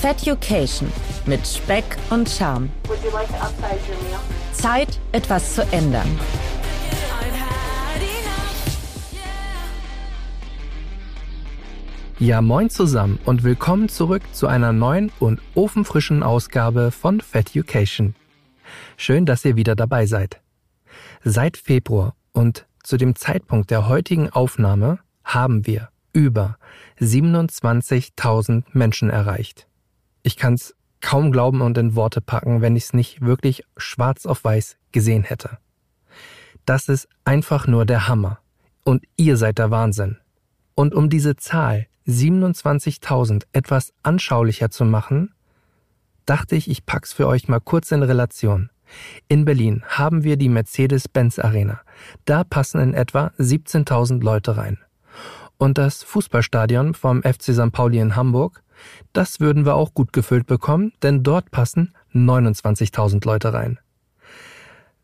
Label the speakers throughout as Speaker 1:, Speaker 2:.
Speaker 1: Feducation mit Speck und Charme. Zeit, etwas zu ändern.
Speaker 2: Ja, moin zusammen und willkommen zurück zu einer neuen und ofenfrischen Ausgabe von Feducation. Schön, dass ihr wieder dabei seid. Seit Februar und zu dem Zeitpunkt der heutigen Aufnahme haben wir über 27.000 Menschen erreicht. Ich kann es kaum glauben und in Worte packen, wenn ich es nicht wirklich schwarz auf weiß gesehen hätte. Das ist einfach nur der Hammer. Und ihr seid der Wahnsinn. Und um diese Zahl 27.000 etwas anschaulicher zu machen, dachte ich, ich pack's für euch mal kurz in Relation. In Berlin haben wir die Mercedes-Benz Arena. Da passen in etwa 17.000 Leute rein. Und das Fußballstadion vom FC St. Pauli in Hamburg, das würden wir auch gut gefüllt bekommen, denn dort passen 29.000 Leute rein.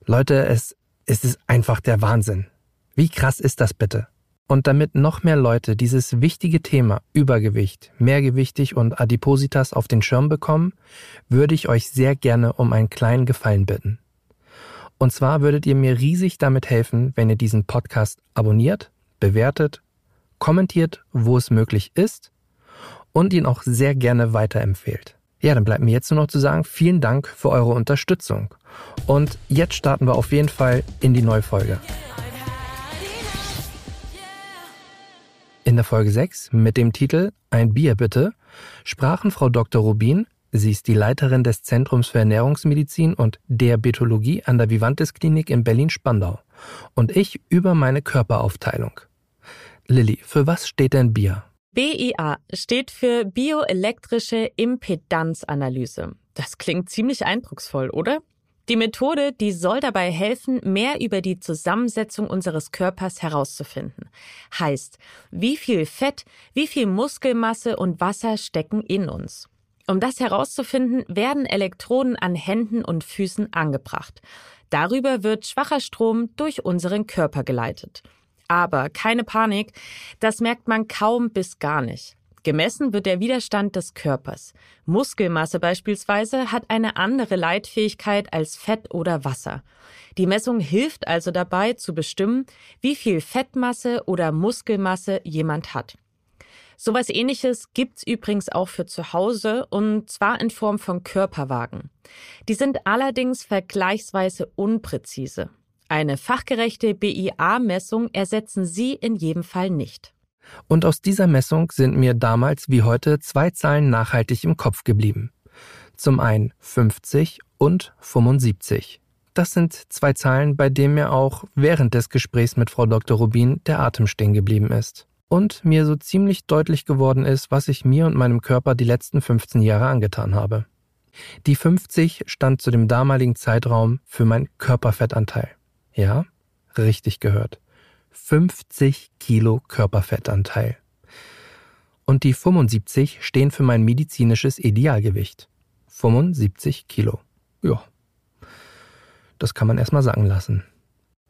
Speaker 2: Leute, es, es ist einfach der Wahnsinn. Wie krass ist das bitte? Und damit noch mehr Leute dieses wichtige Thema Übergewicht, Mehrgewichtig und Adipositas auf den Schirm bekommen, würde ich euch sehr gerne um einen kleinen Gefallen bitten. Und zwar würdet ihr mir riesig damit helfen, wenn ihr diesen Podcast abonniert, bewertet, kommentiert, wo es möglich ist und ihn auch sehr gerne weiterempfehlt. Ja, dann bleibt mir jetzt nur noch zu sagen, vielen Dank für eure Unterstützung. Und jetzt starten wir auf jeden Fall in die neue Folge. In der Folge 6 mit dem Titel Ein Bier bitte sprachen Frau Dr. Rubin, sie ist die Leiterin des Zentrums für Ernährungsmedizin und Diabetologie an der Vivantes Klinik in Berlin-Spandau und ich über meine Körperaufteilung. Lilly, für was steht denn Bier?
Speaker 1: BIA steht für bioelektrische Impedanzanalyse. Das klingt ziemlich eindrucksvoll, oder? Die Methode, die soll dabei helfen, mehr über die Zusammensetzung unseres Körpers herauszufinden. Heißt, wie viel Fett, wie viel Muskelmasse und Wasser stecken in uns. Um das herauszufinden, werden Elektroden an Händen und Füßen angebracht. Darüber wird schwacher Strom durch unseren Körper geleitet. Aber keine Panik, das merkt man kaum bis gar nicht. Gemessen wird der Widerstand des Körpers. Muskelmasse beispielsweise hat eine andere Leitfähigkeit als Fett oder Wasser. Die Messung hilft also dabei zu bestimmen, wie viel Fettmasse oder Muskelmasse jemand hat. Sowas ähnliches gibt's übrigens auch für zu Hause und zwar in Form von Körperwagen. Die sind allerdings vergleichsweise unpräzise. Eine fachgerechte BIA-Messung ersetzen sie in jedem Fall nicht.
Speaker 2: Und aus dieser Messung sind mir damals wie heute zwei Zahlen nachhaltig im Kopf geblieben. Zum einen 50 und 75. Das sind zwei Zahlen, bei denen mir auch während des Gesprächs mit Frau Dr. Rubin der Atem stehen geblieben ist. Und mir so ziemlich deutlich geworden ist, was ich mir und meinem Körper die letzten 15 Jahre angetan habe. Die 50 stand zu dem damaligen Zeitraum für mein Körperfettanteil. Ja, richtig gehört. 50 Kilo Körperfettanteil. Und die 75 stehen für mein medizinisches Idealgewicht. 75 Kilo. Ja. Das kann man erstmal sagen lassen.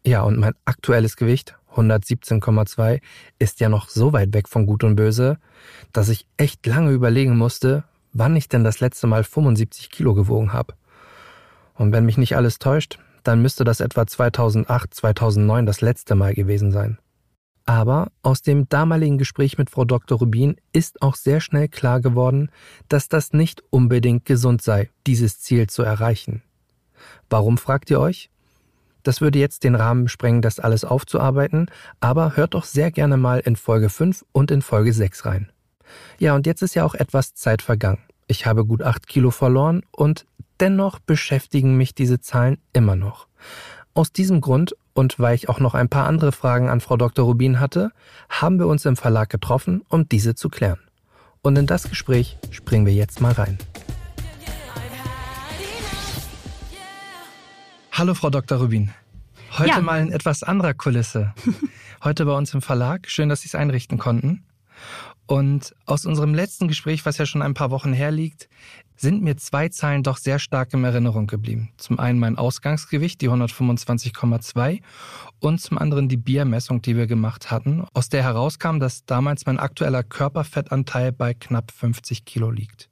Speaker 2: Ja, und mein aktuelles Gewicht, 117,2, ist ja noch so weit weg von Gut und Böse, dass ich echt lange überlegen musste, wann ich denn das letzte Mal 75 Kilo gewogen habe. Und wenn mich nicht alles täuscht, dann müsste das etwa 2008, 2009 das letzte Mal gewesen sein. Aber aus dem damaligen Gespräch mit Frau Dr. Rubin ist auch sehr schnell klar geworden, dass das nicht unbedingt gesund sei, dieses Ziel zu erreichen. Warum fragt ihr euch? Das würde jetzt den Rahmen sprengen, das alles aufzuarbeiten, aber hört doch sehr gerne mal in Folge 5 und in Folge 6 rein. Ja, und jetzt ist ja auch etwas Zeit vergangen. Ich habe gut 8 Kilo verloren und Dennoch beschäftigen mich diese Zahlen immer noch. Aus diesem Grund und weil ich auch noch ein paar andere Fragen an Frau Dr. Rubin hatte, haben wir uns im Verlag getroffen, um diese zu klären. Und in das Gespräch springen wir jetzt mal rein. Hallo Frau Dr. Rubin. Heute ja. mal in etwas anderer Kulisse. Heute bei uns im Verlag. Schön, dass Sie es einrichten konnten. Und aus unserem letzten Gespräch, was ja schon ein paar Wochen herliegt, sind mir zwei Zahlen doch sehr stark in Erinnerung geblieben. Zum einen mein Ausgangsgewicht, die 125,2 und zum anderen die Biermessung, die wir gemacht hatten, aus der herauskam, dass damals mein aktueller Körperfettanteil bei knapp 50 Kilo liegt.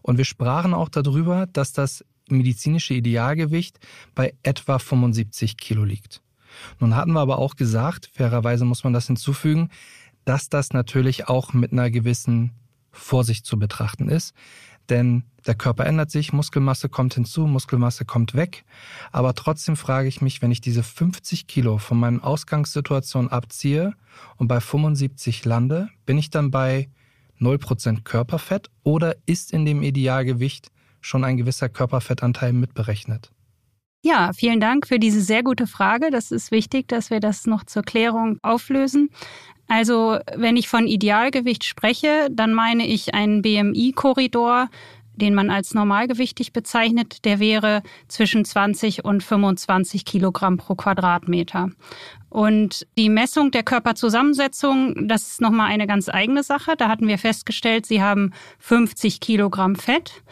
Speaker 3: Und wir sprachen auch darüber, dass das medizinische Idealgewicht bei etwa 75 Kilo liegt. Nun hatten wir aber auch gesagt, fairerweise muss man das hinzufügen, dass das natürlich auch mit einer gewissen Vorsicht zu betrachten ist. Denn der Körper ändert sich, Muskelmasse kommt hinzu, Muskelmasse kommt weg. Aber trotzdem frage ich mich, wenn ich diese 50 Kilo von meinen Ausgangssituationen abziehe und bei 75 lande, bin ich dann bei 0% Körperfett oder ist in dem Idealgewicht schon ein gewisser Körperfettanteil mitberechnet?
Speaker 4: Ja, vielen Dank für diese sehr gute Frage. Das ist wichtig, dass wir das noch zur Klärung auflösen. Also, wenn ich von Idealgewicht spreche, dann meine ich einen BMI-Korridor, den man als normalgewichtig bezeichnet, der wäre zwischen 20 und 25 Kilogramm pro Quadratmeter. Und die Messung der Körperzusammensetzung, das ist nochmal eine ganz eigene Sache. Da hatten wir festgestellt, sie haben 50 Kilogramm Fett.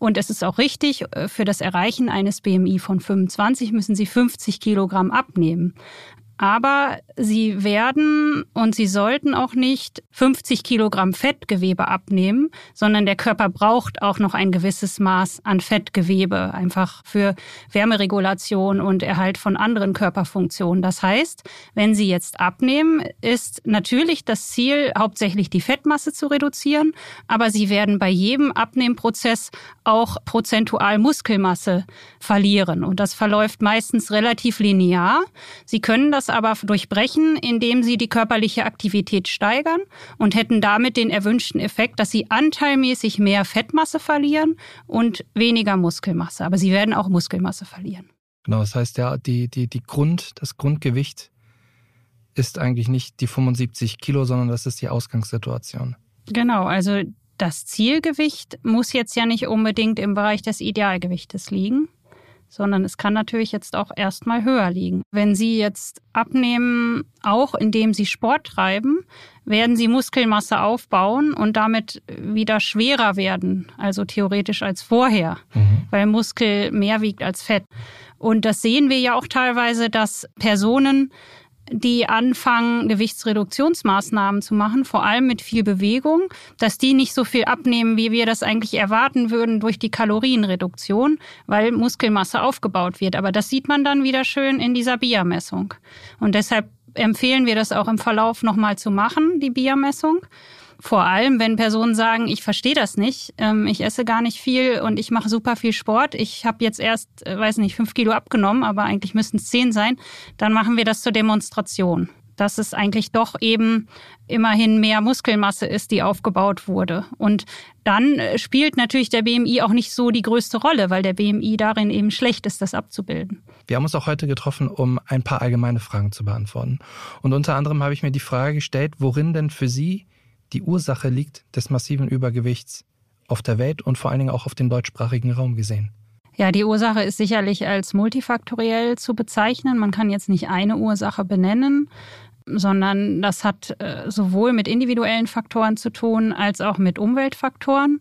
Speaker 4: Und es ist auch richtig, äh, für das Erreichen eines BMI von 25 müssen Sie 50 Kilogramm abnehmen. Aber sie werden und sie sollten auch nicht 50 Kilogramm Fettgewebe abnehmen, sondern der Körper braucht auch noch ein gewisses Maß an Fettgewebe, einfach für Wärmeregulation und Erhalt von anderen Körperfunktionen. Das heißt, wenn Sie jetzt abnehmen, ist natürlich das Ziel, hauptsächlich die Fettmasse zu reduzieren, aber Sie werden bei jedem Abnehmprozess auch prozentual Muskelmasse verlieren. Und das verläuft meistens relativ linear. Sie können das aber durchbrechen, indem sie die körperliche Aktivität steigern und hätten damit den erwünschten Effekt, dass sie anteilmäßig mehr Fettmasse verlieren und weniger Muskelmasse. Aber sie werden auch Muskelmasse verlieren.
Speaker 3: Genau, das heißt ja, die, die, die Grund, das Grundgewicht ist eigentlich nicht die 75 Kilo, sondern das ist die Ausgangssituation.
Speaker 4: Genau, also das Zielgewicht muss jetzt ja nicht unbedingt im Bereich des Idealgewichtes liegen sondern es kann natürlich jetzt auch erstmal höher liegen. Wenn Sie jetzt abnehmen, auch indem Sie Sport treiben, werden Sie Muskelmasse aufbauen und damit wieder schwerer werden, also theoretisch als vorher, mhm. weil Muskel mehr wiegt als Fett. Und das sehen wir ja auch teilweise, dass Personen die anfangen, Gewichtsreduktionsmaßnahmen zu machen, vor allem mit viel Bewegung, dass die nicht so viel abnehmen, wie wir das eigentlich erwarten würden durch die Kalorienreduktion, weil Muskelmasse aufgebaut wird. Aber das sieht man dann wieder schön in dieser BIA-Messung. Und deshalb empfehlen wir das auch im Verlauf nochmal zu machen, die BIA-Messung. Vor allem, wenn Personen sagen, ich verstehe das nicht, ähm, ich esse gar nicht viel und ich mache super viel Sport. Ich habe jetzt erst, äh, weiß nicht, fünf Kilo abgenommen, aber eigentlich müssten es zehn sein. Dann machen wir das zur Demonstration dass es eigentlich doch eben immerhin mehr Muskelmasse ist, die aufgebaut wurde. Und dann äh, spielt natürlich der BMI auch nicht so die größte Rolle, weil der BMI darin eben schlecht ist, das abzubilden.
Speaker 3: Wir haben uns auch heute getroffen, um ein paar allgemeine Fragen zu beantworten. Und unter anderem habe ich mir die Frage gestellt, worin denn für Sie die Ursache liegt des massiven Übergewichts auf der Welt und vor allen Dingen auch auf dem deutschsprachigen Raum gesehen?
Speaker 4: Ja, die Ursache ist sicherlich als multifaktoriell zu bezeichnen. Man kann jetzt nicht eine Ursache benennen, sondern das hat äh, sowohl mit individuellen Faktoren zu tun als auch mit Umweltfaktoren.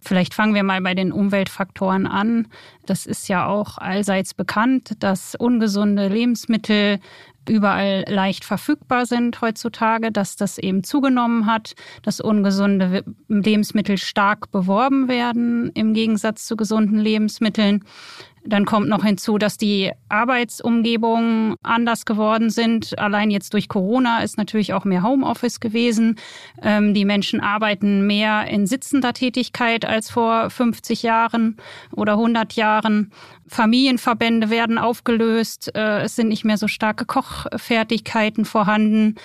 Speaker 4: Vielleicht fangen wir mal bei den Umweltfaktoren an. Das ist ja auch allseits bekannt, dass ungesunde Lebensmittel überall leicht verfügbar sind heutzutage, dass das eben zugenommen hat, dass ungesunde Lebensmittel stark beworben werden im Gegensatz zu gesunden Lebensmitteln. Dann kommt noch hinzu, dass die Arbeitsumgebungen anders geworden sind. Allein jetzt durch Corona ist natürlich auch mehr Homeoffice gewesen. Ähm, die Menschen arbeiten mehr in sitzender Tätigkeit als vor 50 Jahren oder 100 Jahren. Familienverbände werden aufgelöst. Äh, es sind nicht mehr so starke Kochfertigkeiten vorhanden.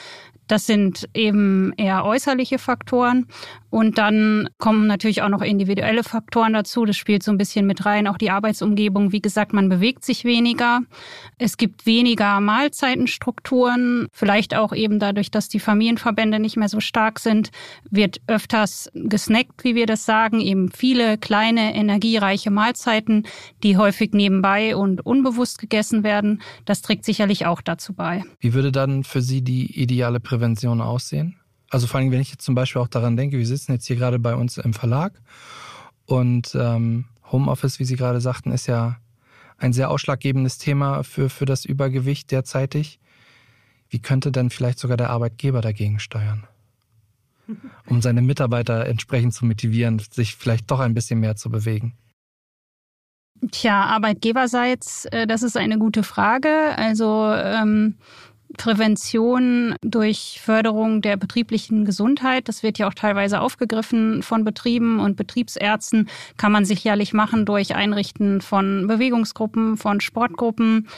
Speaker 4: Das sind eben eher äußerliche Faktoren. Und dann kommen natürlich auch noch individuelle Faktoren dazu. Das spielt so ein bisschen mit rein. Auch die Arbeitsumgebung. Wie gesagt, man bewegt sich weniger. Es gibt weniger Mahlzeitenstrukturen. Vielleicht auch eben dadurch, dass die Familienverbände nicht mehr so stark sind, wird öfters gesnackt, wie wir das sagen. Eben viele kleine, energiereiche Mahlzeiten, die häufig nebenbei und unbewusst gegessen werden. Das trägt sicherlich auch dazu bei.
Speaker 3: Wie würde dann für Sie die ideale Prävention Prävention aussehen? Also vor allem, wenn ich jetzt zum Beispiel auch daran denke, wir sitzen jetzt hier gerade bei uns im Verlag und ähm, Homeoffice, wie Sie gerade sagten, ist ja ein sehr ausschlaggebendes Thema für, für das Übergewicht derzeitig. Wie könnte denn vielleicht sogar der Arbeitgeber dagegen steuern?
Speaker 2: um seine Mitarbeiter entsprechend zu motivieren, sich vielleicht doch ein bisschen mehr zu bewegen?
Speaker 4: Tja, Arbeitgeberseits, äh, das ist eine gute Frage. Also ähm, Prävention durch Förderung der betrieblichen Gesundheit, das wird ja auch teilweise aufgegriffen von Betrieben und Betriebsärzten, kann man sicherlich machen durch Einrichten von Bewegungsgruppen, von Sportgruppen,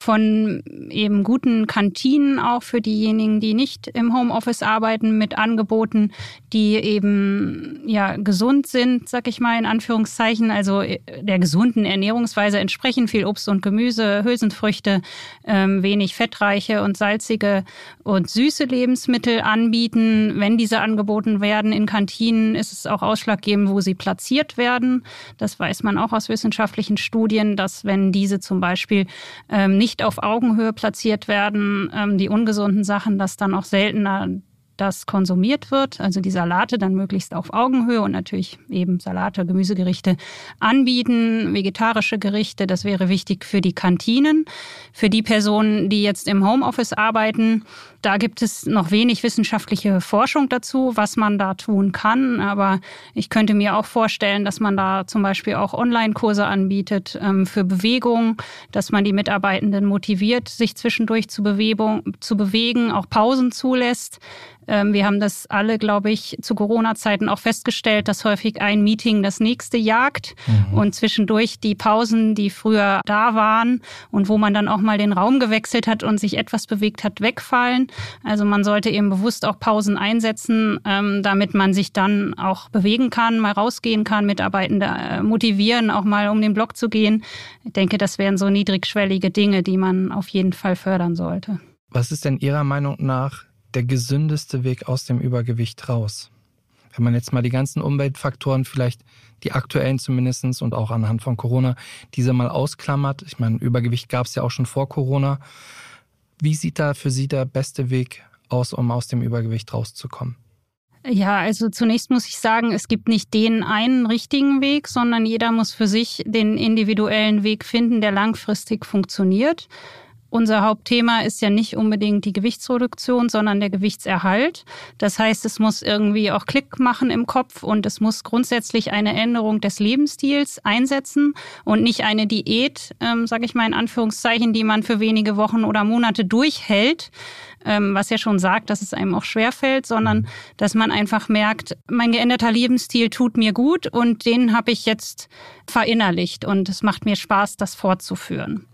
Speaker 4: von eben guten Kantinen auch für diejenigen, die nicht im Homeoffice arbeiten, mit Angeboten, die eben ja gesund sind, sag ich mal in Anführungszeichen, also äh, der gesunden Ernährungsweise entsprechen, viel Obst und Gemüse, Hülsenfrüchte, ähm, wenig fettreiche und salzige und süße Lebensmittel anbieten. Wenn diese angeboten werden in Kantinen, ist es auch ausschlaggebend, wo sie platziert werden. Das weiß man auch aus wissenschaftlichen Studien, dass wenn diese zum Beispiel ähm, nicht nicht auf Augenhöhe platziert werden, ähm, die ungesunden Sachen, dass dann auch seltener das konsumiert wird, also die Salate dann möglichst auf Augenhöhe und natürlich eben Salate, Gemüsegerichte anbieten, vegetarische Gerichte, das wäre wichtig für die Kantinen. Für die Personen, die jetzt im Homeoffice arbeiten, da gibt es noch wenig wissenschaftliche Forschung dazu, was man da tun kann. Aber ich könnte mir auch vorstellen, dass man da zum Beispiel auch Online-Kurse anbietet ähm, für Bewegung, dass man die Mitarbeitenden motiviert, sich zwischendurch zu, Bewegung, zu bewegen, auch Pausen zulässt. Ähm, wir haben das alle, glaube ich, zu Corona-Zeiten auch festgestellt, dass häufig ein Meeting das nächste jagt mhm. und zwischendurch die Pausen, die früher da waren und wo man dann auch mal den Raum gewechselt hat und sich etwas bewegt hat, wegfallen. Also man sollte eben bewusst auch Pausen einsetzen, ähm, damit man sich dann auch bewegen kann, mal rausgehen kann, Mitarbeitende äh, motivieren, auch mal um den Block zu gehen. Ich denke, das wären so niedrigschwellige Dinge, die man auf jeden Fall fördern sollte.
Speaker 2: Was ist denn Ihrer Meinung nach der gesündeste Weg aus dem Übergewicht raus? Wenn man jetzt mal die ganzen Umweltfaktoren, vielleicht die aktuellen zumindestens und auch anhand von Corona, diese mal ausklammert. Ich meine, Übergewicht gab es ja auch schon vor Corona. Wie sieht da für Sie der beste Weg aus, um aus dem Übergewicht rauszukommen?
Speaker 4: Ja, also zunächst muss ich sagen, es gibt nicht den einen richtigen Weg, sondern jeder muss für sich den individuellen Weg finden, der langfristig funktioniert. Unser Hauptthema ist ja nicht unbedingt die Gewichtsreduktion, sondern der Gewichtserhalt. Das heißt, es muss irgendwie auch Klick machen im Kopf und es muss grundsätzlich eine Änderung des Lebensstils einsetzen und nicht eine Diät, ähm, sage ich mal in Anführungszeichen, die man für wenige Wochen oder Monate durchhält, ähm, was ja schon sagt, dass es einem auch schwerfällt, sondern dass man einfach merkt, mein geänderter Lebensstil tut mir gut und den habe ich jetzt verinnerlicht und es macht mir Spaß, das fortzuführen.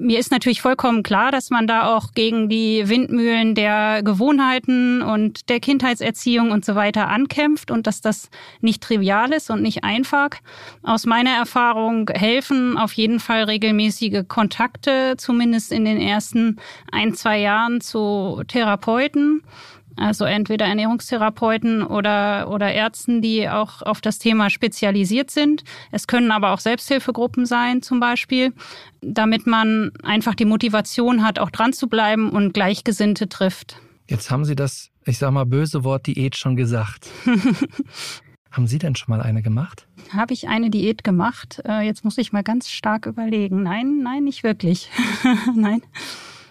Speaker 4: Mir ist natürlich vollkommen klar, dass man da auch gegen die Windmühlen der Gewohnheiten und der Kindheitserziehung und so weiter ankämpft und dass das nicht trivial ist und nicht einfach. Aus meiner Erfahrung helfen auf jeden Fall regelmäßige Kontakte, zumindest in den ersten ein, zwei Jahren zu Therapeuten also entweder Ernährungstherapeuten oder, oder Ärzten, die auch auf das Thema spezialisiert sind. Es können aber auch Selbsthilfegruppen sein zum Beispiel, damit man einfach die Motivation hat, auch dran zu bleiben und Gleichgesinnte trifft.
Speaker 2: Jetzt haben Sie das, ich sag mal, böse Wort Diät schon gesagt. haben Sie denn schon mal eine gemacht?
Speaker 4: Habe ich eine Diät gemacht? Äh, jetzt muss ich mal ganz stark überlegen. Nein, nein, nicht wirklich. nein.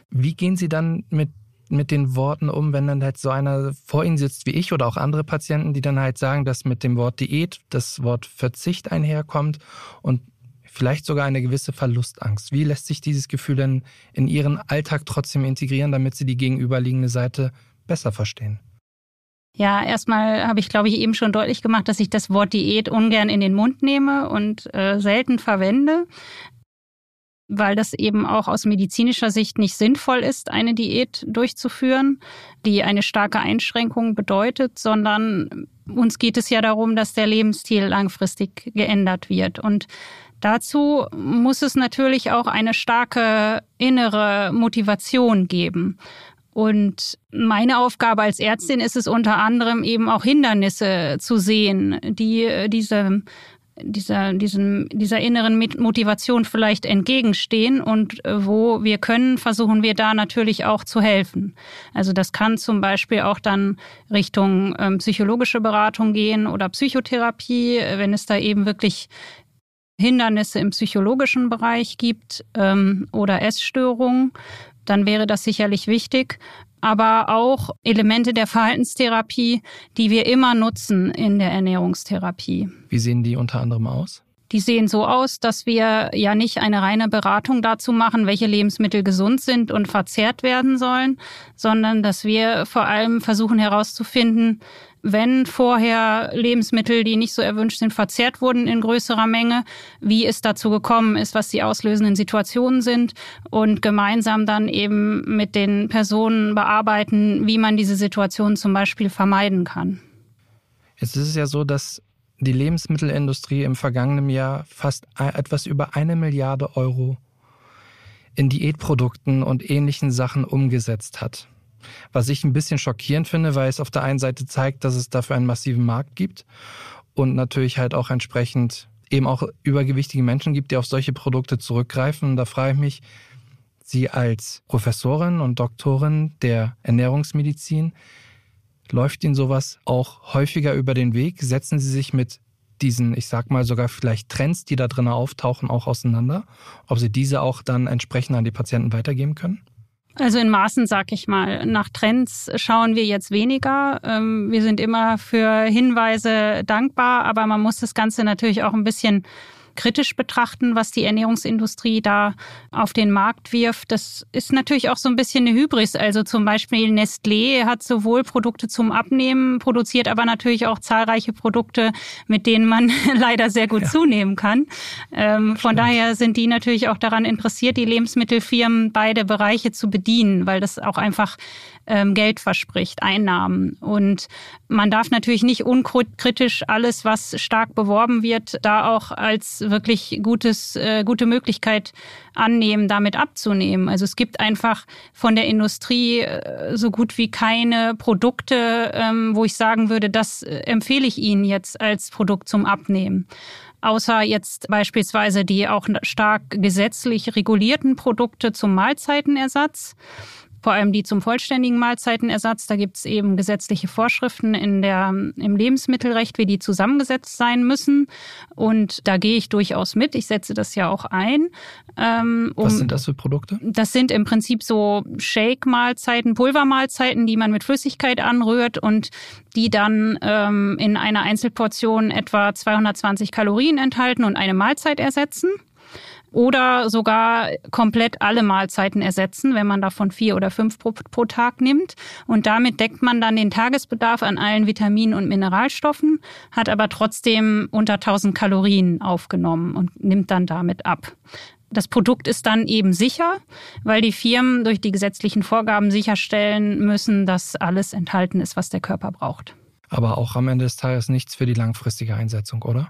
Speaker 2: Wie gehen Sie dann mit mit den Worten um, wenn dann halt so einer vor Ihnen sitzt wie ich oder auch andere Patienten, die dann halt sagen, dass mit dem Wort Diät das Wort Verzicht einherkommt und vielleicht sogar eine gewisse Verlustangst. Wie lässt sich dieses Gefühl denn in Ihren Alltag trotzdem integrieren, damit Sie die gegenüberliegende Seite besser verstehen?
Speaker 4: Ja, erstmal habe ich, glaube ich, eben schon deutlich gemacht, dass ich das Wort Diät ungern in den Mund nehme und äh, selten verwende weil das eben auch aus medizinischer Sicht nicht sinnvoll ist, eine Diät durchzuführen, die eine starke Einschränkung bedeutet, sondern uns geht es ja darum, dass der Lebensstil langfristig geändert wird. Und dazu muss es natürlich auch eine starke innere Motivation geben. Und meine Aufgabe als Ärztin ist es unter anderem eben auch Hindernisse zu sehen, die diese dieser, diesem, dieser inneren Motivation vielleicht entgegenstehen und äh, wo wir können, versuchen wir da natürlich auch zu helfen. Also das kann zum Beispiel auch dann Richtung ähm, psychologische Beratung gehen oder Psychotherapie, wenn es da eben wirklich Hindernisse im psychologischen Bereich gibt ähm, oder Essstörungen, dann wäre das sicherlich wichtig. Aber auch Elemente der Verhaltenstherapie, die wir immer nutzen in der Ernährungstherapie.
Speaker 3: Wie sehen die unter anderem aus?
Speaker 4: Die sehen so aus, dass wir ja nicht eine reine Beratung dazu machen, welche Lebensmittel gesund sind und verzehrt werden sollen, sondern dass wir vor allem versuchen herauszufinden, wenn vorher Lebensmittel, die nicht so erwünscht sind, verzehrt wurden in größerer Menge, wie es dazu gekommen ist, was die auslösenden Situationen sind und gemeinsam dann eben mit den Personen bearbeiten, wie man diese Situation zum Beispiel vermeiden kann.
Speaker 3: Jetzt ist es ja so, dass die Lebensmittelindustrie im vergangenen Jahr fast etwas über eine Milliarde Euro in Diätprodukten und ähnlichen Sachen umgesetzt hat. Was ich ein bisschen schockierend finde, weil es auf der einen Seite zeigt, dass es dafür einen massiven Markt gibt und natürlich halt auch entsprechend eben auch übergewichtige Menschen gibt, die auf solche Produkte zurückgreifen. Und da frage ich mich, Sie als Professorin und Doktorin der Ernährungsmedizin, läuft Ihnen sowas auch häufiger über den Weg? Setzen Sie sich mit diesen, ich sag mal sogar vielleicht Trends, die da drin auftauchen, auch auseinander? Ob Sie diese auch dann entsprechend an die Patienten weitergeben können?
Speaker 4: Also in Maßen, sag ich mal. Nach Trends schauen wir jetzt weniger. Ähm, wir sind immer für Hinweise dankbar, aber man muss das Ganze natürlich auch ein bisschen kritisch betrachten, was die Ernährungsindustrie da auf den Markt wirft. Das ist natürlich auch so ein bisschen eine Hybris. Also zum Beispiel Nestlé hat sowohl Produkte zum Abnehmen produziert, aber natürlich auch zahlreiche Produkte, mit denen man leider sehr gut ja. zunehmen kann. Ähm, von daher sind die natürlich auch daran interessiert, die Lebensmittelfirmen beide Bereiche zu bedienen, weil das auch einfach ähm, Geld verspricht, Einnahmen. Und man darf natürlich nicht unkritisch alles, was stark beworben wird, da auch als wirklich gutes, äh, gute Möglichkeit annehmen, damit abzunehmen. Also es gibt einfach von der Industrie äh, so gut wie keine Produkte, ähm, wo ich sagen würde, das äh, empfehle ich Ihnen jetzt als Produkt zum Abnehmen außer jetzt beispielsweise die auch stark gesetzlich regulierten Produkte zum Mahlzeitenersatz vor allem die zum vollständigen Mahlzeitenersatz. Da gibt es eben gesetzliche Vorschriften in der, im Lebensmittelrecht, wie die zusammengesetzt sein müssen. Und da gehe ich durchaus mit. Ich setze das ja auch ein.
Speaker 3: Ähm, um, Was sind das für Produkte?
Speaker 4: Das sind im Prinzip so Shake-Mahlzeiten, Pulvermahlzeiten, die man mit Flüssigkeit anrührt und die dann ähm, in einer Einzelportion etwa 220 Kalorien enthalten und eine Mahlzeit ersetzen oder sogar komplett alle Mahlzeiten ersetzen, wenn man davon vier oder fünf pro, pro, Tag nimmt. Und damit deckt man dann den Tagesbedarf an allen Vitaminen und Mineralstoffen, hat aber trotzdem unter 1000 Kalorien aufgenommen und nimmt dann damit ab. Das Produkt ist dann eben sicher, weil die Firmen durch die gesetzlichen Vorgaben sicherstellen müssen, dass alles enthalten ist, was der Körper braucht.
Speaker 3: Aber auch am Ende des Tages nichts für die langfristige Einsetzung, oder?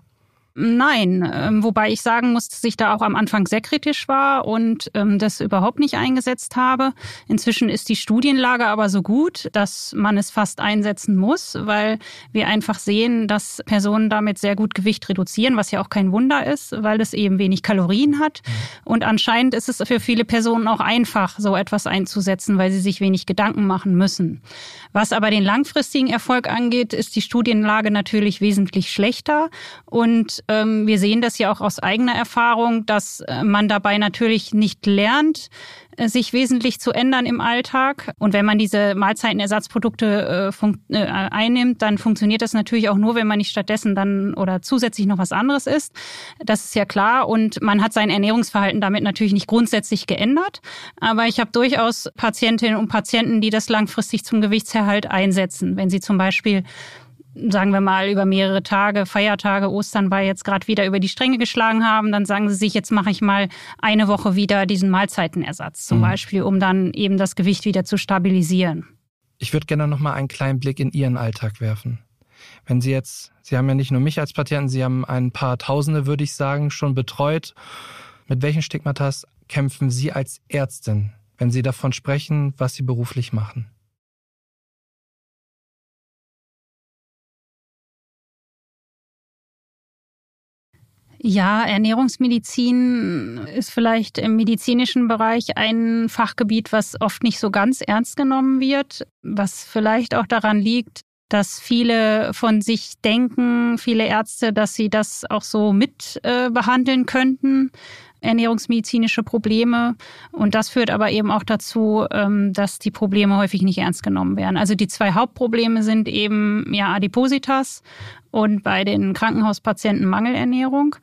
Speaker 4: Nein, ähm, wobei ich sagen muss, dass ich da auch am Anfang sehr kritisch war und ähm, das überhaupt nicht eingesetzt habe. Inzwischen ist die Studienlage aber so gut, dass man es fast einsetzen muss, weil wir einfach sehen, dass Personen damit sehr gut Gewicht reduzieren, was ja auch kein Wunder ist, weil es eben wenig Kalorien hat. Mhm. Und anscheinend ist es für viele Personen auch einfach, so etwas einzusetzen, weil sie sich wenig Gedanken machen müssen. Was aber den langfristigen Erfolg angeht, ist die Studienlage natürlich wesentlich schlechter und ähm, wir sehen das ja auch aus eigener Erfahrung, dass äh, man dabei natürlich nicht lernt, äh, sich wesentlich zu ändern im Alltag. Und wenn man diese Mahlzeitenersatzprodukte äh, äh, einnimmt, dann funktioniert das natürlich auch nur, wenn man nicht stattdessen dann oder zusätzlich noch was anderes isst. Das ist ja klar. Und man hat sein Ernährungsverhalten damit natürlich nicht grundsätzlich geändert. Aber ich habe durchaus Patientinnen und Patienten, die das langfristig zum Gewichtserhalt einsetzen. Wenn sie zum Beispiel sagen wir mal, über mehrere Tage, Feiertage, Ostern war jetzt gerade wieder über die Stränge geschlagen haben, dann sagen sie sich, jetzt mache ich mal eine Woche wieder diesen Mahlzeitenersatz zum mhm. Beispiel, um dann eben das Gewicht wieder zu stabilisieren.
Speaker 3: Ich würde gerne noch mal einen kleinen Blick in Ihren Alltag werfen. Wenn Sie jetzt, Sie haben ja nicht nur mich als Patienten, Sie haben ein paar Tausende, würde ich sagen, schon betreut. Mit welchen Stigmatas kämpfen Sie als Ärztin, wenn Sie davon sprechen, was Sie beruflich machen?
Speaker 4: Ja, Ernährungsmedizin ist vielleicht im medizinischen Bereich ein Fachgebiet, was oft nicht so ganz ernst genommen wird, was vielleicht auch daran liegt, dass viele von sich denken, viele Ärzte, dass sie das auch so mit äh, behandeln könnten. Ernährungsmedizinische Probleme. Und das führt aber eben auch dazu, ähm, dass die Probleme häufig nicht ernst genommen werden. Also die zwei Hauptprobleme sind eben ja Adipositas und bei den Krankenhauspatienten Mangelernährung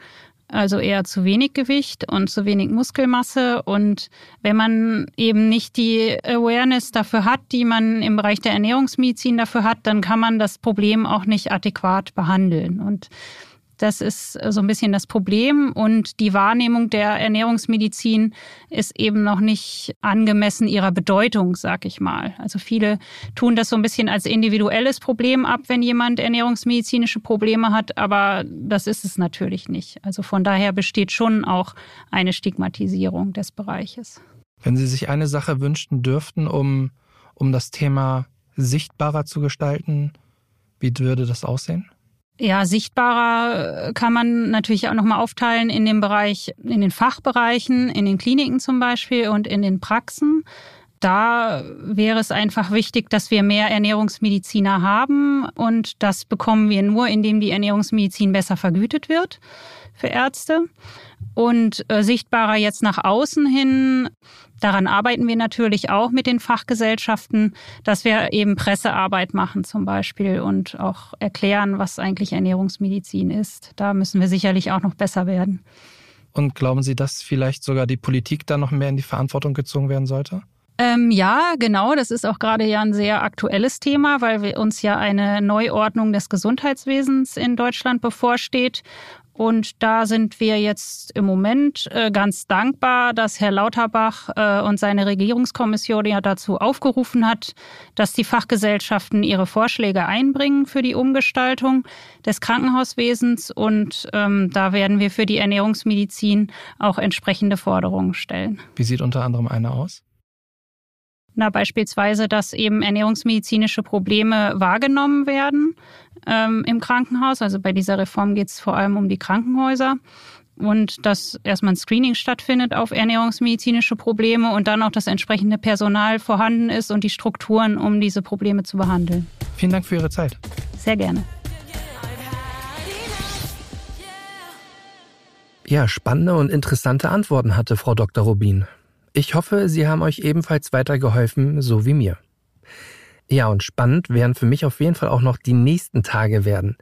Speaker 4: also eher zu wenig Gewicht und zu wenig Muskelmasse. Und wenn man eben nicht die Awareness dafür hat, die man im Bereich der Ernährungsmedizin dafür hat, dann kann man das Problem auch nicht adäquat behandeln. Und das ist so ein bisschen das Problem. Und die Wahrnehmung der Ernährungsmedizin ist eben noch nicht angemessen ihrer Bedeutung, sag ich mal. Also viele tun das so ein bisschen als individuelles Problem ab, wenn jemand ernährungsmedizinische Probleme hat. Aber das ist es natürlich nicht. Also von daher besteht schon auch eine Stigmatisierung des Bereiches.
Speaker 2: Wenn Sie sich eine Sache wünschen dürften, um, um das Thema sichtbarer zu gestalten, wie würde das aussehen?
Speaker 4: Ja, sichtbarer äh, kann man natürlich auch nochmal aufteilen in dem Bereich, in den Fachbereichen, in den Kliniken zum Beispiel und in den Praxen. Da wäre es einfach wichtig, dass wir mehr Ernährungsmediziner haben und das bekommen wir nur, indem die Ernährungsmedizin besser vergütet wird für Ärzte. Und äh, sichtbarer jetzt nach außen hin, daran arbeiten wir natürlich auch mit den Fachgesellschaften, dass wir eben Pressearbeit machen zum Beispiel und auch erklären, was eigentlich Ernährungsmedizin ist. Da müssen wir sicherlich auch noch besser werden.
Speaker 2: Und glauben Sie, dass vielleicht sogar die Politik da noch mehr in die Verantwortung gezogen werden sollte?
Speaker 4: Ähm, ja, genau. Das ist auch gerade ja ein sehr aktuelles Thema, weil wir uns ja eine Neuordnung des Gesundheitswesens in Deutschland bevorsteht. Und da sind wir jetzt im Moment äh, ganz dankbar, dass Herr Lauterbach äh, und seine Regierungskommission ja dazu aufgerufen hat, dass die Fachgesellschaften ihre Vorschläge einbringen für die Umgestaltung des Krankenhauswesens. Und ähm, da werden wir für die Ernährungsmedizin auch entsprechende Forderungen stellen.
Speaker 2: Wie sieht unter anderem eine aus?
Speaker 4: Na, beispielsweise, dass eben ernährungsmedizinische Probleme wahrgenommen werden ähm, im Krankenhaus. Also bei dieser Reform geht es vor allem um die Krankenhäuser. Und dass erstmal ein Screening stattfindet auf ernährungsmedizinische Probleme und dann auch das entsprechende Personal vorhanden ist und die Strukturen, um diese Probleme zu behandeln.
Speaker 2: Vielen Dank für Ihre Zeit.
Speaker 4: Sehr gerne.
Speaker 2: Ja, spannende und interessante Antworten hatte Frau Dr. Rubin. Ich hoffe, Sie haben euch ebenfalls weitergeholfen, so wie mir. Ja, und spannend werden für mich auf jeden Fall auch noch die nächsten Tage werden.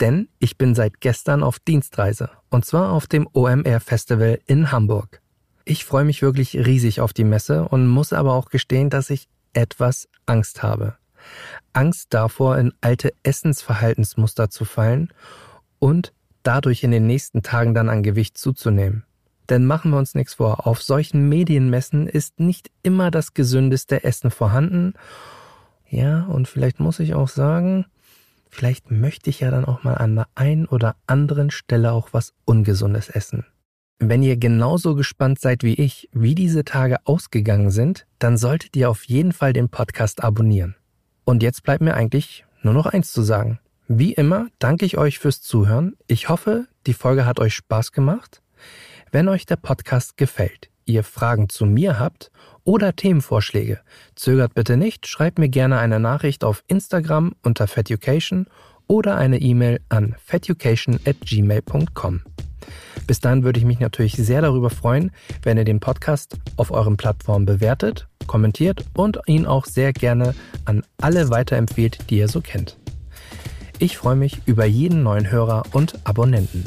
Speaker 2: Denn ich bin seit gestern auf Dienstreise. Und zwar auf dem OMR Festival in Hamburg. Ich freue mich wirklich riesig auf die Messe und muss aber auch gestehen, dass ich etwas Angst habe. Angst davor, in alte Essensverhaltensmuster zu fallen und dadurch in den nächsten Tagen dann an Gewicht zuzunehmen. Denn machen wir uns nichts vor, auf solchen Medienmessen ist nicht immer das gesündeste Essen vorhanden. Ja, und vielleicht muss ich auch sagen, vielleicht möchte ich ja dann auch mal an der einen oder anderen Stelle auch was Ungesundes essen. Wenn ihr genauso gespannt seid wie ich, wie diese Tage ausgegangen sind, dann solltet ihr auf jeden Fall den Podcast abonnieren. Und jetzt bleibt mir eigentlich nur noch eins zu sagen. Wie immer danke ich euch fürs Zuhören. Ich hoffe, die Folge hat euch Spaß gemacht. Wenn euch der Podcast gefällt, ihr Fragen zu mir habt oder Themenvorschläge, zögert bitte nicht, schreibt mir gerne eine Nachricht auf Instagram unter feducation oder eine E-Mail an feducation at gmail.com. Bis dahin würde ich mich natürlich sehr darüber freuen, wenn ihr den Podcast auf euren Plattformen bewertet, kommentiert und ihn auch sehr gerne an alle weiterempfehlt, die ihr so kennt. Ich freue mich über jeden neuen Hörer und Abonnenten.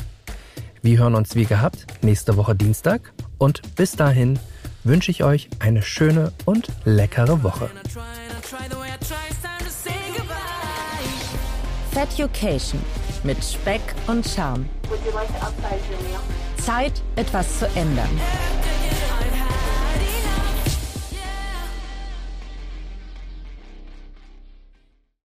Speaker 2: Wir hören uns wie gehabt nächste Woche Dienstag und bis dahin wünsche ich euch eine schöne und leckere Woche.
Speaker 1: Feducation mit Speck und Charme. Zeit, etwas zu ändern.